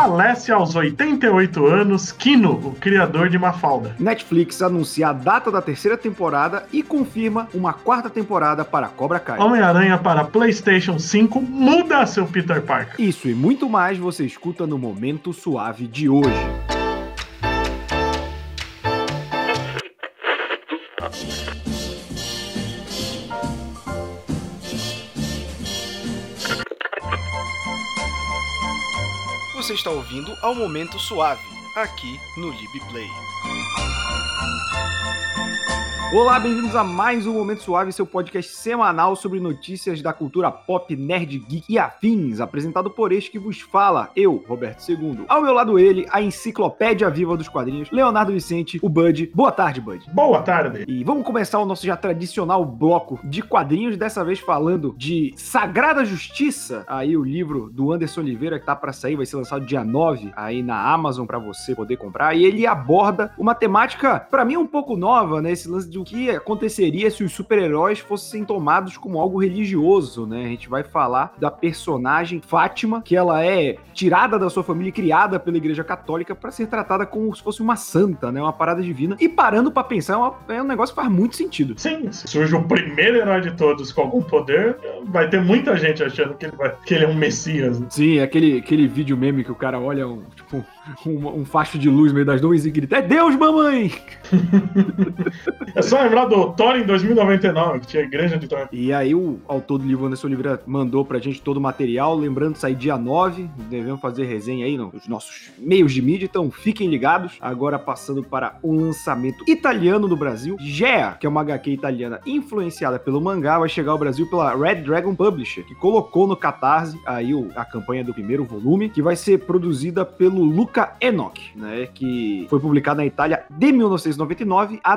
falece aos 88 anos Kino, o criador de Mafalda. Netflix anuncia a data da terceira temporada e confirma uma quarta temporada para Cobra Kai. Homem-Aranha para PlayStation 5 muda seu Peter Parker. Isso e muito mais você escuta no Momento Suave de hoje. Você está ouvindo ao Momento Suave, aqui no LibPlay. Olá, bem-vindos a mais um Momento Suave, seu podcast semanal sobre notícias da cultura pop, nerd, geek e afins, apresentado por este que vos fala, eu, Roberto II. Ao meu lado ele, a enciclopédia viva dos quadrinhos, Leonardo Vicente, o Bud. Boa tarde, Bud. Boa tarde. E vamos começar o nosso já tradicional bloco de quadrinhos, dessa vez falando de Sagrada Justiça, aí o livro do Anderson Oliveira que tá para sair, vai ser lançado dia 9 aí na Amazon para você poder comprar, e ele aborda uma temática para mim um pouco nova, né, esse lance de o que aconteceria se os super-heróis fossem tomados como algo religioso, né? A gente vai falar da personagem Fátima, que ela é tirada da sua família e criada pela Igreja Católica para ser tratada como se fosse uma santa, né? Uma parada divina. E parando para pensar, é, uma, é, um negócio que faz muito sentido. Sim, se surge o primeiro herói de todos com algum poder, vai ter muita gente achando que ele, vai, que ele é um messias. Né? Sim, aquele, aquele vídeo meme que o cara olha, um, tipo, um, um facho de luz no meio das nuvens e grita: É Deus, mamãe! só lembrar do Thor em 2099, que tinha igreja de Thor. E aí o autor do livro Anderson Oliveira mandou pra gente todo o material, lembrando sair dia 9, devemos fazer resenha aí nos nossos meios de mídia, então fiquem ligados. Agora passando para um lançamento italiano no Brasil, Gea, que é uma HQ italiana influenciada pelo mangá, vai chegar ao Brasil pela Red Dragon Publisher, que colocou no Catarse aí a campanha do primeiro volume, que vai ser produzida pelo Luca Enoch, né, que foi publicado na Itália de 1999 a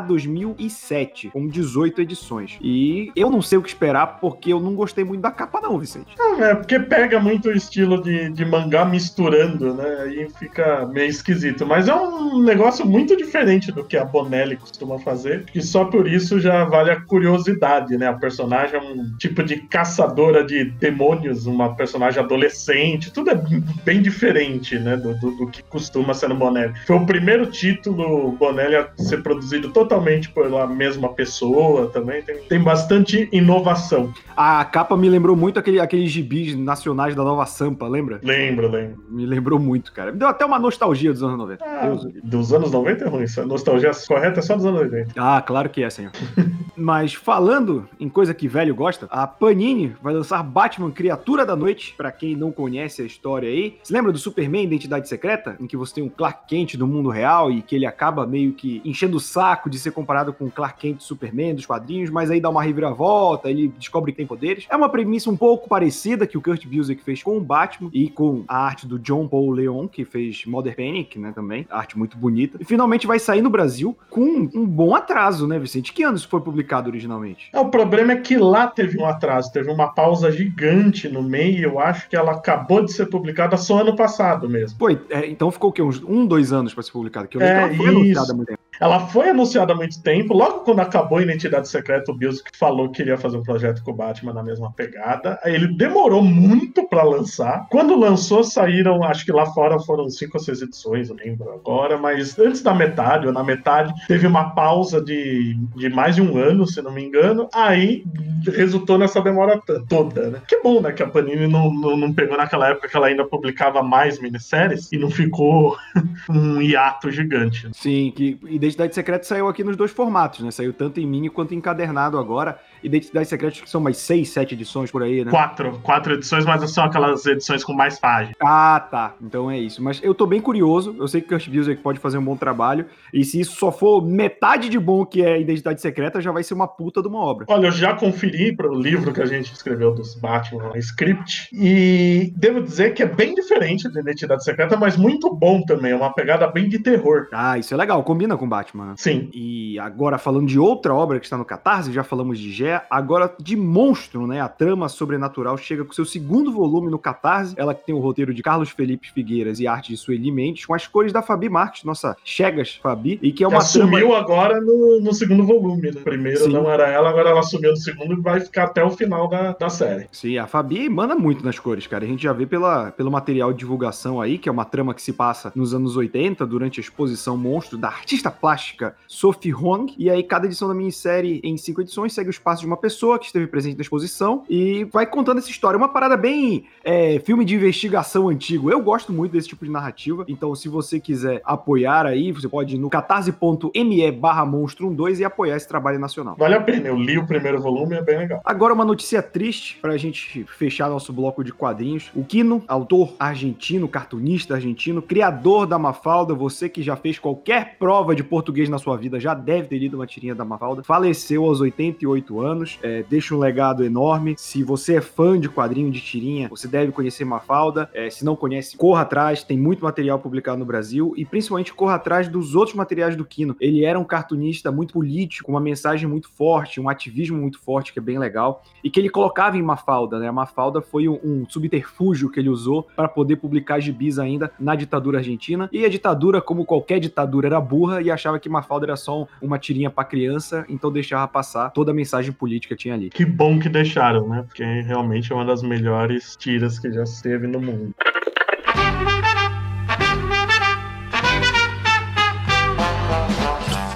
2007, com 18 edições. E eu não sei o que esperar, porque eu não gostei muito da capa não, Vicente. Não, é porque pega muito o estilo de, de mangá misturando, né, aí fica meio esquisito. Mas é um negócio muito diferente do que a Bonelli costuma fazer, que só por isso já vale a curiosidade, né, a personagem é um tipo de caçadora de demônios, uma personagem adolescente, tudo é bem diferente, né, do, do, do que costuma ser no Bonelli. Foi o primeiro título Bonelli a ser produzido totalmente pela mesma pessoa também. Tem, tem bastante inovação. A capa me lembrou muito aquele, aqueles gibis nacionais da Nova Sampa, lembra? Lembro, lembro. Me lembrou muito, cara. Me deu até uma nostalgia dos anos 90. Ah, dos anos 90 é ruim. A nostalgia correta é só dos anos 80. Ah, claro que é, senhor. Mas falando em coisa que velho gosta, a Panini vai lançar Batman Criatura da Noite. Para quem não conhece a história aí, você lembra do Superman Identidade Secreta? Em que você tem um Clark Kent do mundo real e que ele acaba meio que enchendo o saco de ser comparado com Clark Kent Superman dos quadrinhos, mas aí dá uma reviravolta, ele descobre que tem poderes. É uma premissa um pouco parecida que o Kurt Busiek fez com o Batman e com a arte do John Paul Leon, que fez Mother Panic, né, também. Arte muito bonita. E finalmente vai sair no Brasil com um bom atraso, né, Vicente? Que anos foi publicado originalmente? É, o problema é que lá teve um atraso, teve uma pausa gigante no meio. Eu acho que ela acabou de ser publicada só ano passado mesmo. Foi, é, então ficou o quê? Uns um, dois anos para ser publicada? Que eu lembro é, que ela foi isso. anunciada há muito tempo. Ela foi anunciada há muito tempo. Logo quando acabou a Identidade Secreta, o Bills falou que queria fazer um projeto com o Batman na mesma pegada. Aí ele demorou muito para lançar. Quando lançou, saíram, acho que lá fora foram cinco ou seis edições, eu lembro agora. Mas antes da metade, ou na metade, teve uma pausa de, de mais de um ano, se não me engano. Aí resultou nessa demora toda, né? Que bom, né? Que a Panini não, não, não pegou naquela época que ela ainda publicava mais minisséries e não ficou um hiato gigante. Sim, que Identidade Secreta saiu aqui nos dois formatos, né? Saiu tanto em mini quanto encadernado agora. Identidade Secreta que são mais seis, sete edições por aí, né? Quatro. Quatro edições, mas são aquelas edições com mais páginas. Ah, tá. Então é isso. Mas eu tô bem curioso. Eu sei que o Kurt Busiek pode fazer um bom trabalho. E se isso só for metade de bom que é Identidade Secreta, já vai ser uma puta de uma obra. Olha, eu já conferi para o livro que a gente escreveu dos Batman, Script, e devo dizer que é bem diferente da Identidade Secreta, mas muito bom também. É uma pegada bem de terror. Ah, isso é legal. Combina com Batman. Né? Sim. E agora falando de outra obra que está no Catarse, já falamos de Gé, agora de Monstro, né? A trama sobrenatural chega com seu segundo volume no Catarse. Ela que tem o roteiro de Carlos Felipe Figueiras e arte de Sueli Mendes, com as cores da Fabi Marques, nossa Chegas Fabi, e que é uma que assumiu trama... agora no, no, segundo volume, né? Primeiro Sim. não era ela, agora ela assumiu no segundo e vai ficar até o final da, da série. Sim, a Fabi manda muito nas cores, cara. A gente já vê pela, pelo material de divulgação aí, que é uma trama que se passa nos anos 80, durante a exposição Monstro da artista plástica Sophie Hong. E aí, cada edição da minissérie, em cinco edições, segue os passos de uma pessoa que esteve presente na exposição e vai contando essa história. Uma parada bem é, filme de investigação antigo. Eu gosto muito desse tipo de narrativa, então se você quiser apoiar aí, você pode ir no catarse.me barra monstro 12 e apoiar esse trabalho nacional. Vale a pena, eu li o primeiro volume, é bem legal. Agora uma notícia triste pra gente fechar nosso bloco de quadrinhos. O Kino, autor argentino, cartunista argentino, criador da Mafalda, você que já fez qualquer prova de português na sua vida, já deve ter lido uma tirinha da Mafalda, faleceu aos 88 anos, é, deixa um legado enorme. Se você é fã de quadrinho de tirinha, você deve conhecer Mafalda. É, se não conhece, corra atrás, tem muito material publicado no Brasil e principalmente corra atrás dos outros materiais do Kino. Ele era um cartunista muito político, uma mensagem muito forte, um ativismo muito forte, que é bem legal, e que ele colocava em Mafalda, né? A Mafalda foi um, um subterfúgio que ele usou para poder publicar gibis ainda na ditadura argentina. E a ditadura, como qualquer ditadura, era burra e achava que Mafalda era só uma tirinha para criança, então deixava passar toda a mensagem política que tinha ali. Que bom que deixaram, né? Porque realmente é uma das melhores tiras que já esteve no mundo.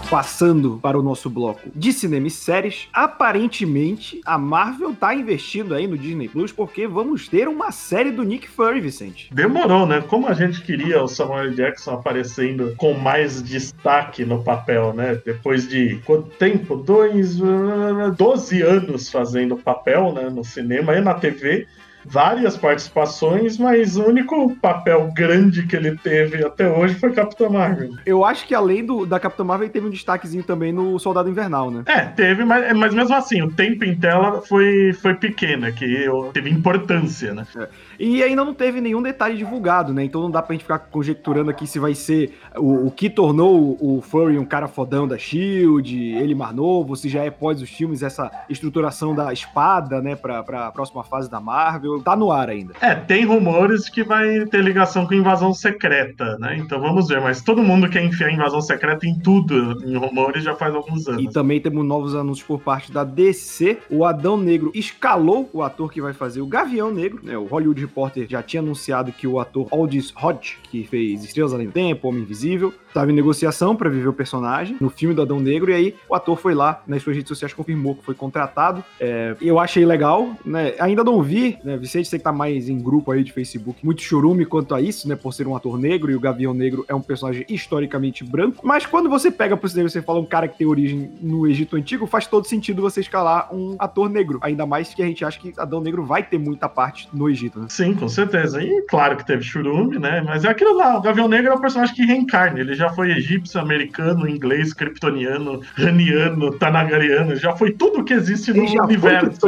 Passando para o nosso bloco de cinema e séries, aparentemente a Marvel tá investindo aí no Disney Plus porque vamos ter uma série do Nick Fury, Vicente. Demorou, né? Como a gente queria o Samuel Jackson aparecendo com mais destaque no papel, né? Depois de quanto tempo? Dois, 12 anos fazendo papel, né? No cinema e na TV várias participações, mas o único papel grande que ele teve até hoje foi Capitão Marvel. Eu acho que além do, da Capitã Marvel, ele teve um destaquezinho também no Soldado Invernal, né? É, teve, mas, mas mesmo assim, o tempo em tela foi, foi pequeno, que teve importância, né? É. E ainda não teve nenhum detalhe divulgado, né? Então não dá pra gente ficar conjecturando aqui se vai ser o, o que tornou o Furry um cara fodão da Shield, ele mar novo, se já é pós os filmes essa estruturação da espada, né, pra, pra próxima fase da Marvel. Tá no ar ainda. É, tem rumores que vai ter ligação com invasão secreta, né? Então vamos ver, mas todo mundo quer enfiar invasão secreta em tudo, em rumores já faz alguns anos. E também temos novos anúncios por parte da DC. O Adão Negro escalou o ator que vai fazer o Gavião Negro, né? O Hollywood Reporter já tinha anunciado que o ator Aldis Hodge, que fez Estrelas Além do Tempo, Homem Invisível, estava em negociação para viver o personagem no filme do Adão Negro, e aí o ator foi lá nas suas redes sociais, confirmou que foi contratado. É, eu achei legal, né? Ainda não vi, né? Vicente, você que tá mais em grupo aí de Facebook, muito churume quanto a isso, né? Por ser um ator negro, e o Gavião Negro é um personagem historicamente branco. Mas quando você pega pro cinema e você fala um cara que tem origem no Egito Antigo, faz todo sentido você escalar um ator negro. Ainda mais que a gente acha que Adão Negro vai ter muita parte no Egito, né? Sim, com certeza. E claro que teve churume, né? Mas é aquilo lá, o Gavião Negro é um personagem que reencarna. Ele já foi egípcio, americano, inglês, kryptoniano, raniano, tanagariano, já foi tudo que existe no universo.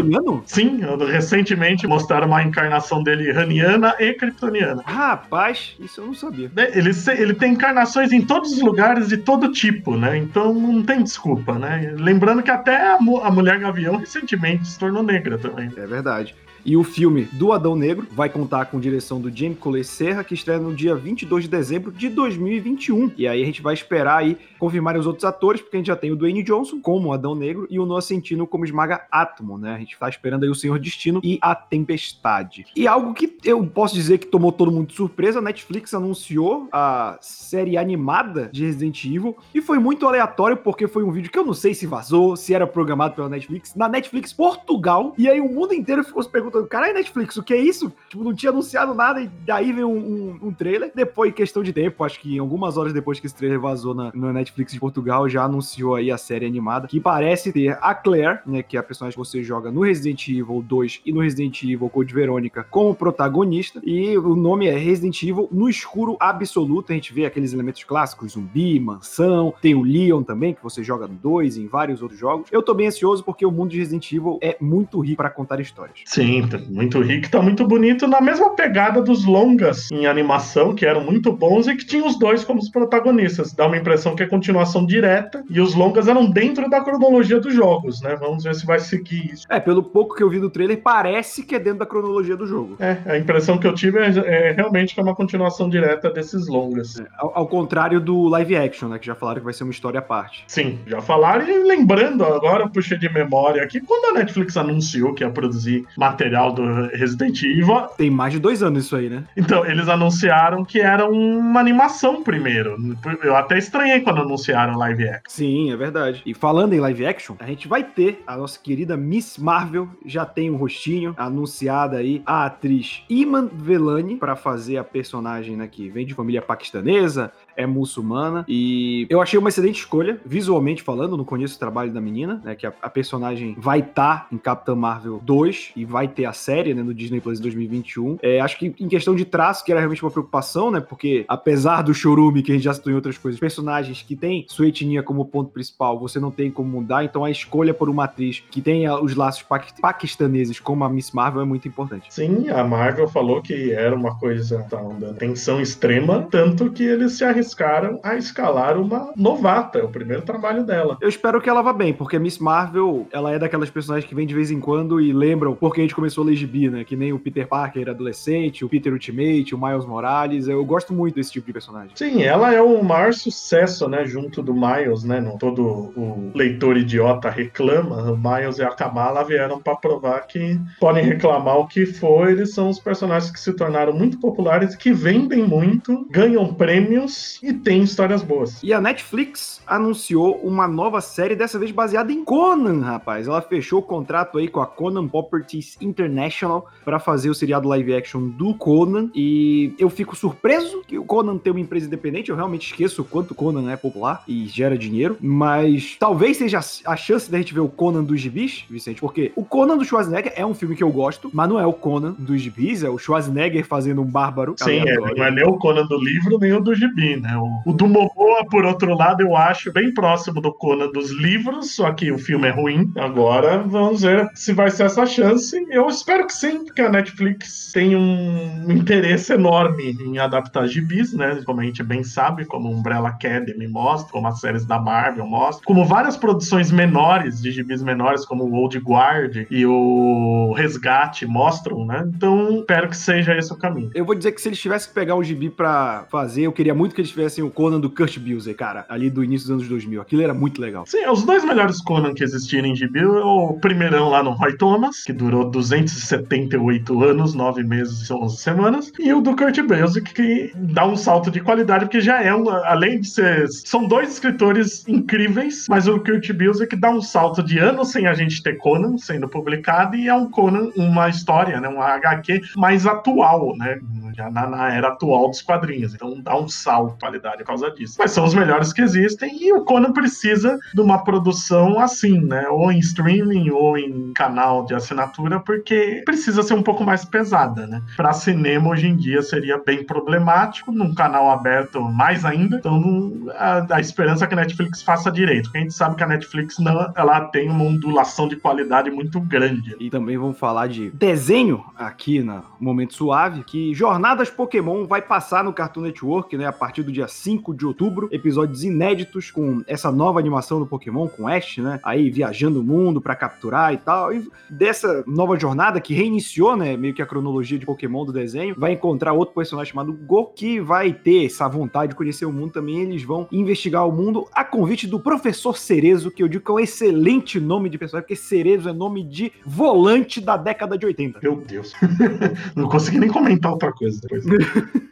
Sim, recentemente mostraram uma encarnação dele raniana e kryptoniana. Rapaz, isso eu não sabia. É, ele, ele tem encarnações em todos os lugares de todo tipo, né? Então não tem desculpa, né? Lembrando que até a, a Mulher Gavião recentemente se tornou negra também. É verdade. E o filme do Adão Negro vai contar com direção do James Cole Serra, que estreia no dia 22 de dezembro de 2021. E aí a gente vai esperar aí confirmar os outros atores, porque a gente já tem o Dwayne Johnson como Adão Negro e o Noah Centino como Esmaga Átomo, né? A gente tá esperando aí o Senhor Destino e a Tempestade. E algo que eu posso dizer que tomou todo mundo de surpresa, a Netflix anunciou a série animada de Resident Evil e foi muito aleatório porque foi um vídeo que eu não sei se vazou, se era programado pela Netflix, na Netflix Portugal, e aí o mundo inteiro ficou se perguntando, caralho, Netflix, o que é isso? Tipo, não tinha anunciado nada e daí veio um, um, um trailer. Depois, questão de tempo, acho que algumas horas depois que esse trailer vazou na, na Netflix, Netflix de Portugal já anunciou aí a série animada, que parece ter a Claire, né, que é a personagem que você joga no Resident Evil 2 e no Resident Evil Code Verônica como protagonista, e o nome é Resident Evil no escuro absoluto, a gente vê aqueles elementos clássicos, zumbi, mansão, tem o Leon também, que você joga no 2 e em vários outros jogos. Eu tô bem ansioso porque o mundo de Resident Evil é muito rico para contar histórias. Sim, Muito rico, tá muito bonito, na mesma pegada dos longas em animação, que eram muito bons e que tinham os dois como os protagonistas. Dá uma impressão que é continuação direta, e os longas eram dentro da cronologia dos jogos, né? Vamos ver se vai seguir isso. É, pelo pouco que eu vi do trailer, parece que é dentro da cronologia do jogo. É, a impressão que eu tive é, é realmente que é uma continuação direta desses longas. É, ao, ao, contrário do live action, né? Que já falaram que vai ser uma história à parte. Sim, já falaram, e lembrando agora, puxei de memória aqui, quando a Netflix anunciou que ia produzir material do Resident Evil. Tem mais de dois anos isso aí, né? Então, eles anunciaram que era uma animação primeiro. Eu até estranhei quando anunciaram live action. Sim, é verdade. E falando em live action, a gente vai ter a nossa querida Miss Marvel, já tem um rostinho anunciada aí, a atriz Iman Velani para fazer a personagem né, que vem de família paquistanesa, é muçulmana. E eu achei uma excelente escolha, visualmente falando, não conheço o trabalho da menina, né? Que a, a personagem vai estar tá em Capitã Marvel 2 e vai ter a série, né, no Disney Plus 2021. É, acho que em questão de traço, que era realmente uma preocupação, né? Porque apesar do chorume que a gente já citou em outras coisas, personagens que tem sua etnia como ponto principal, você não tem como mudar, então a escolha por uma atriz que tenha os laços paquistaneses como a Miss Marvel é muito importante. Sim, a Marvel falou que era uma coisa, tá, uma tensão extrema, tanto que eles se arriscaram arriscaram a escalar uma novata, é o primeiro trabalho dela. Eu espero que ela vá bem, porque a Miss Marvel, ela é daquelas personagens que vem de vez em quando e lembram porque a gente começou a ler gibi, né? Que nem o Peter Parker adolescente, o Peter Ultimate, o Miles Morales. Eu gosto muito desse tipo de personagem. Sim, ela é o maior sucesso, né? Junto do Miles, né? No, todo o leitor idiota reclama. O Miles e a Kamala vieram para provar que podem reclamar o que for, eles são os personagens que se tornaram muito populares, que vendem muito, ganham prêmios e tem histórias boas. E a Netflix anunciou uma nova série, dessa vez baseada em Conan, rapaz. Ela fechou o contrato aí com a Conan Properties International para fazer o seriado live action do Conan. E eu fico surpreso que o Conan tem uma empresa independente. Eu realmente esqueço o quanto o Conan é popular e gera dinheiro. Mas talvez seja a chance da gente ver o Conan dos gibis, Vicente, porque o Conan do Schwarzenegger é um filme que eu gosto, mas não é o Conan dos gibis, é o Schwarzenegger fazendo um bárbaro. Sim, é, não é nem o Conan do livro, nem o do gibi, né? O, o do Momoa, por outro lado, eu acho bem próximo do Conan dos livros, só que o filme é ruim. Agora vamos ver se vai ser essa chance. Eu espero que sim, porque a Netflix tem um interesse enorme em adaptar gibis, né? Como a gente bem sabe, como Umbrella Academy mostra, como as séries da Marvel mostram, como várias produções menores, de gibis menores, como o Old Guard e o Resgate mostram, né? Então, espero que seja esse o caminho. Eu vou dizer que se eles tivessem que pegar um gibi para fazer, eu queria muito que eles tivessem o Conan do Kurt Busiek, cara, ali do início dos anos 2000. Aquilo era muito legal. Sim, os dois melhores Conan que existiram em gibi, o primeirão lá no Roy Thomas, que durou 278 anos, 9 meses e 11 semanas, e o do Kurt Busiek, que dá um salto de qualidade, porque já é, um, além de ser... São dois escritores incríveis, mas o Kurt Busiek dá um salto de anos sem a gente ter Conan sendo publicado, e é um Conan, uma história, né, um HQ mais atual, né, já na, na era atual dos quadrinhos. Então dá um salto qualidade por causa disso. Mas são os melhores que existem e o Conan precisa de uma produção assim, né? Ou em streaming ou em canal de assinatura, porque precisa ser um pouco mais pesada, né? Para cinema hoje em dia seria bem problemático, num canal aberto mais ainda. Então a, a esperança é que a Netflix faça direito, porque a gente sabe que a Netflix não, ela tem uma ondulação de qualidade muito grande. E também vamos falar de desenho aqui no Momento Suave, que Jornadas Pokémon vai passar no Cartoon Network, né? A partir do dia 5 de outubro, episódios inéditos com essa nova animação do Pokémon, com Ash, né? Aí viajando o mundo para capturar e tal. E dessa nova jornada que reiniciou, né? Meio que a cronologia de Pokémon do desenho, vai encontrar outro personagem chamado Go, que vai ter essa vontade de conhecer o mundo também. Eles vão investigar o mundo a convite do Professor Cerezo, que eu digo que é um excelente nome de personagem, porque Cerezo é nome de volante da década de 80. Meu Deus. Não consegui nem comentar outra coisa depois.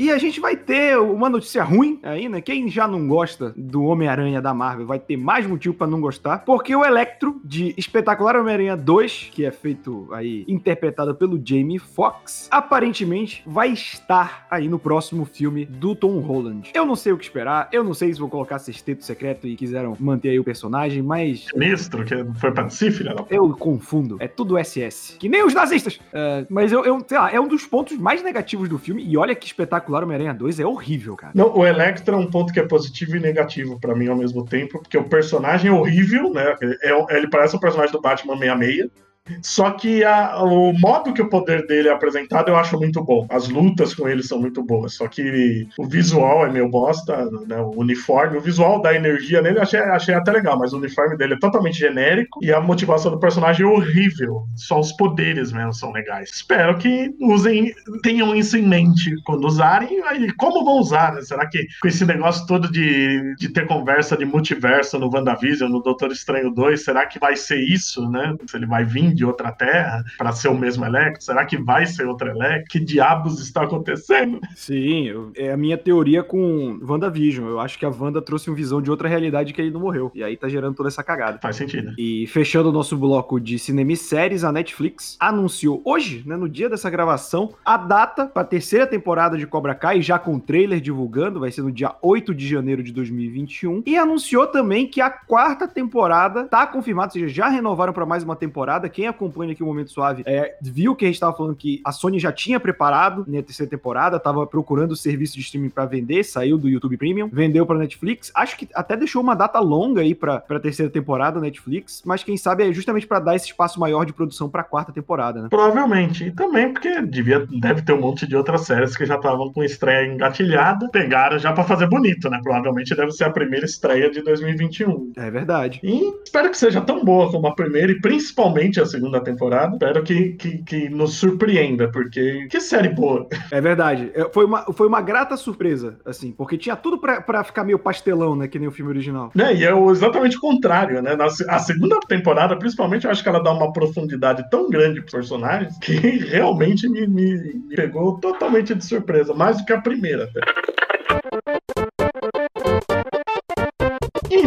E a gente vai ter uma notícia ruim aí, né? Quem já não gosta do Homem-Aranha da Marvel vai ter mais motivo para não gostar, porque o Electro de Espetacular Homem-Aranha 2, que é feito aí, interpretado pelo Jamie Foxx, aparentemente vai estar aí no próximo filme do Tom Holland. Eu não sei o que esperar, eu não sei se vou colocar sexteto secreto e quiseram manter aí o personagem, mas. Sinistro, que foi pra si, filha da Eu confundo, é tudo SS. Que nem os nazistas! Uh, mas eu, eu, sei lá, é um dos pontos mais negativos do filme, e olha que espetacular espetacular Homem-Aranha 2 é horrível, cara. Não, o Electro é um ponto que é positivo e negativo para mim ao mesmo tempo, porque o personagem é horrível, né? É, ele parece o personagem do Batman 66 Só que a, o modo que o poder dele é apresentado eu acho muito bom. As lutas com ele são muito boas. Só que o visual é meio bosta, né? O uniforme, o visual da energia nele achei, achei até legal, mas o uniforme dele é totalmente genérico e a motivação do personagem é horrível. Só os poderes mesmo são legais. Espero que usem, tenham isso em mente quando usarem. E como vão usar, né? Será que com esse negócio todo de, de ter conversa de multiverso no WandaVision, no Doutor Estranho 2, será que vai ser isso, né? Se ele vai vir de outra terra para ser o mesmo Electro? Será que vai ser outro Electro? Que diabos está acontecendo? Sim, eu, é a minha teoria com WandaVision. Eu acho que a Wanda trouxe uma visão de outra realidade que ele não morreu. E aí tá gerando toda essa cagada. Faz sentido. E fechando o nosso bloco de cinema e séries, a Netflix anunciou hoje, né, no dia dessa gravação, a data para a terceira temporada de Cobra Kai, já com trailer divulgando, vai ser no dia 8 de janeiro de 2021. E anunciou também que a quarta temporada tá confirmada, ou seja, já renovaram para mais uma temporada. Quem acompanha aqui o Momento Suave é, viu que a gente estava falando que a Sony já tinha preparado né, a terceira temporada, tava procurando o serviço de streaming para vender, saiu do YouTube Premium, vendeu para Netflix. Acho que até deixou uma data longa aí para a terceira temporada Netflix, mas quem sabe é justamente para dar esse espaço maior de produção para a quarta temporada, né? Provavelmente. E também porque devia, deve ter um monte de outras séries que já estavam com estreia engatilhada, pegaram já para fazer bonito, né? Provavelmente deve ser a primeira estreia de 2021. É verdade. E espero que seja tão boa como a primeira e principalmente a segunda temporada. Espero que, que, que nos surpreenda, porque que série boa. É verdade. É, foi uma, foi uma grata surpresa, assim, porque tinha tudo para ficar meio pastelão, né? Que nem o filme original. É, e é exatamente o contrário, né? Na, a segunda temporada, principalmente, eu acho que ela dá uma profundidade tão grande pros personagens que realmente me, me, me pegou totalmente de surpresa, mais do que a primeira até.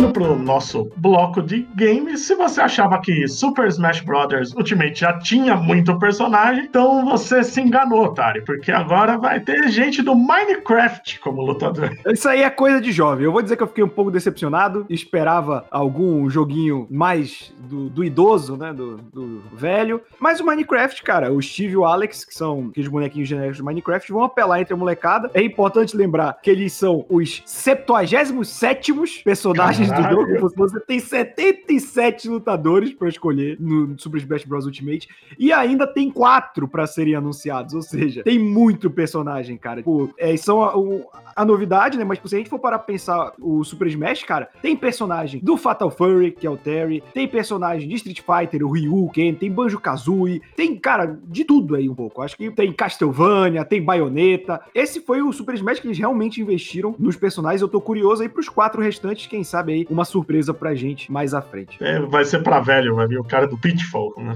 Indo pro nosso bloco de games, se você achava que Super Smash Bros. Ultimate já tinha muito personagem, então você se enganou, otário, porque agora vai ter gente do Minecraft como lutador. Isso aí é coisa de jovem. Eu vou dizer que eu fiquei um pouco decepcionado, esperava algum joguinho mais do, do idoso, né, do, do, velho, mas o Minecraft, cara, o Steve e o Alex, que são aqueles bonequinhos genéricos do Minecraft, vão apelar entre a molecada. É importante lembrar que eles são os 77 personagens do jogo. Você tem 77 lutadores para escolher no Super Smash Bros. Ultimate e ainda tem quatro para serem anunciados. Ou seja, tem muito personagem, cara. É, são a, o, a, novidade, né? Mas tipo, se a gente for parar pra pensar o Super Smash, cara, tem personagem do Fatal Fury, que é o Terry, tem personagem de Street Fighter, o Ryu, Ken, tem Banjo Kazooie, tem, cara, de tudo aí um pouco. Acho que tem Castlevania, tem Bayonetta. Esse foi o Super Smash que eles realmente investiram nos personagens. Eu tô curioso aí pros quatro restantes, quem sabe uma surpresa pra gente mais à frente. É, vai ser pra velho, vai vir o cara do Pitfall. Né?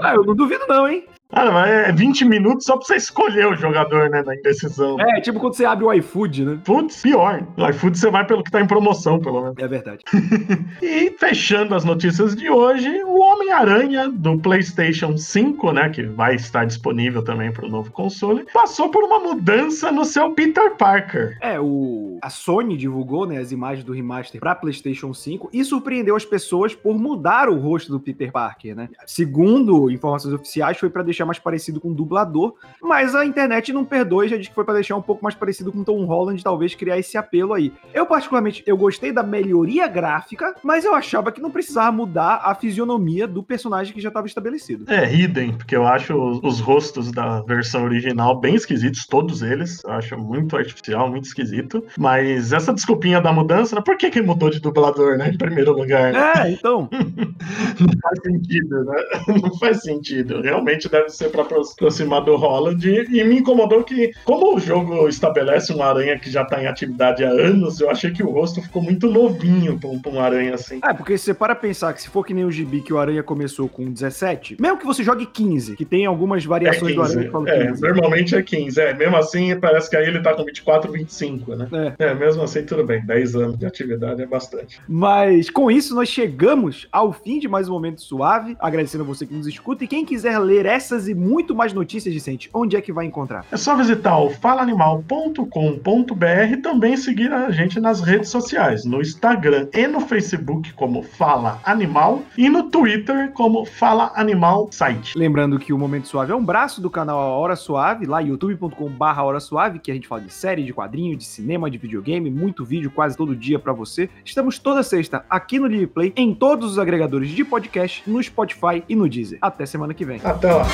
ah, eu não duvido não, hein? Ah, é 20 minutos só pra você escolher o jogador, né, na indecisão. É, tipo quando você abre o iFood, né? Putz, pior. No iFood você vai pelo que tá em promoção, pelo menos. É verdade. e fechando as notícias de hoje, o Homem-Aranha do PlayStation 5, né, que vai estar disponível também para o novo console, passou por uma mudança no seu Peter Parker. É, o a Sony divulgou, né, as imagens do remaster para PlayStation 5 e surpreendeu as pessoas por mudar o rosto do Peter Parker, né? Segundo informações oficiais, foi para deixar mais parecido com o dublador, mas a internet não perdoa e já diz que foi para deixar um pouco mais parecido com Tom Holland, talvez criar esse apelo aí. Eu, particularmente, eu gostei da melhoria gráfica, mas eu achava que não precisava mudar a fisionomia do personagem que já estava estabelecido. É, idem, porque eu acho os rostos da versão original bem esquisitos, todos eles. Eu acho muito artificial, muito esquisito. Mas essa desculpinha da mudança, né? por que, que mudou de dublador, né? Em primeiro lugar. Né? É, então. não faz sentido, né? Não faz sentido. Realmente deve ser para aproximar do Holland. E, me incomodou que, como o jogo estabelece um aranha que já tá em atividade há anos, eu achei que o rosto ficou muito novinho pra um, um aranha assim. É, porque se você para pensar que se for que nem o gibi que o aranha começou com 17, mesmo que você jogue 15, que tem algumas variações é do aranha que falam é, 15. Normalmente é 15, é. Mesmo assim, parece que aí ele tá com 24, 25, né? É. é, mesmo assim, tudo bem. 10 anos de atividade é bastante. Mas com isso, nós chegamos ao fim de mais um momento suave. Agradecendo a você que nos escuta. E quem quiser ler essas essas e muito mais notícias, Vicente, onde é que vai encontrar? É só visitar o falaanimal.com.br e também seguir a gente nas redes sociais, no Instagram e no Facebook como Fala Animal e no Twitter Twitter como Fala Animal Site. Lembrando que o Momento Suave é um braço do canal Hora Suave, lá youtube.com.br Hora Suave, que a gente fala de série, de quadrinho, de cinema, de videogame, muito vídeo quase todo dia para você. Estamos toda sexta aqui no Live Play, em todos os agregadores de podcast, no Spotify e no Deezer. Até semana que vem. Até lá.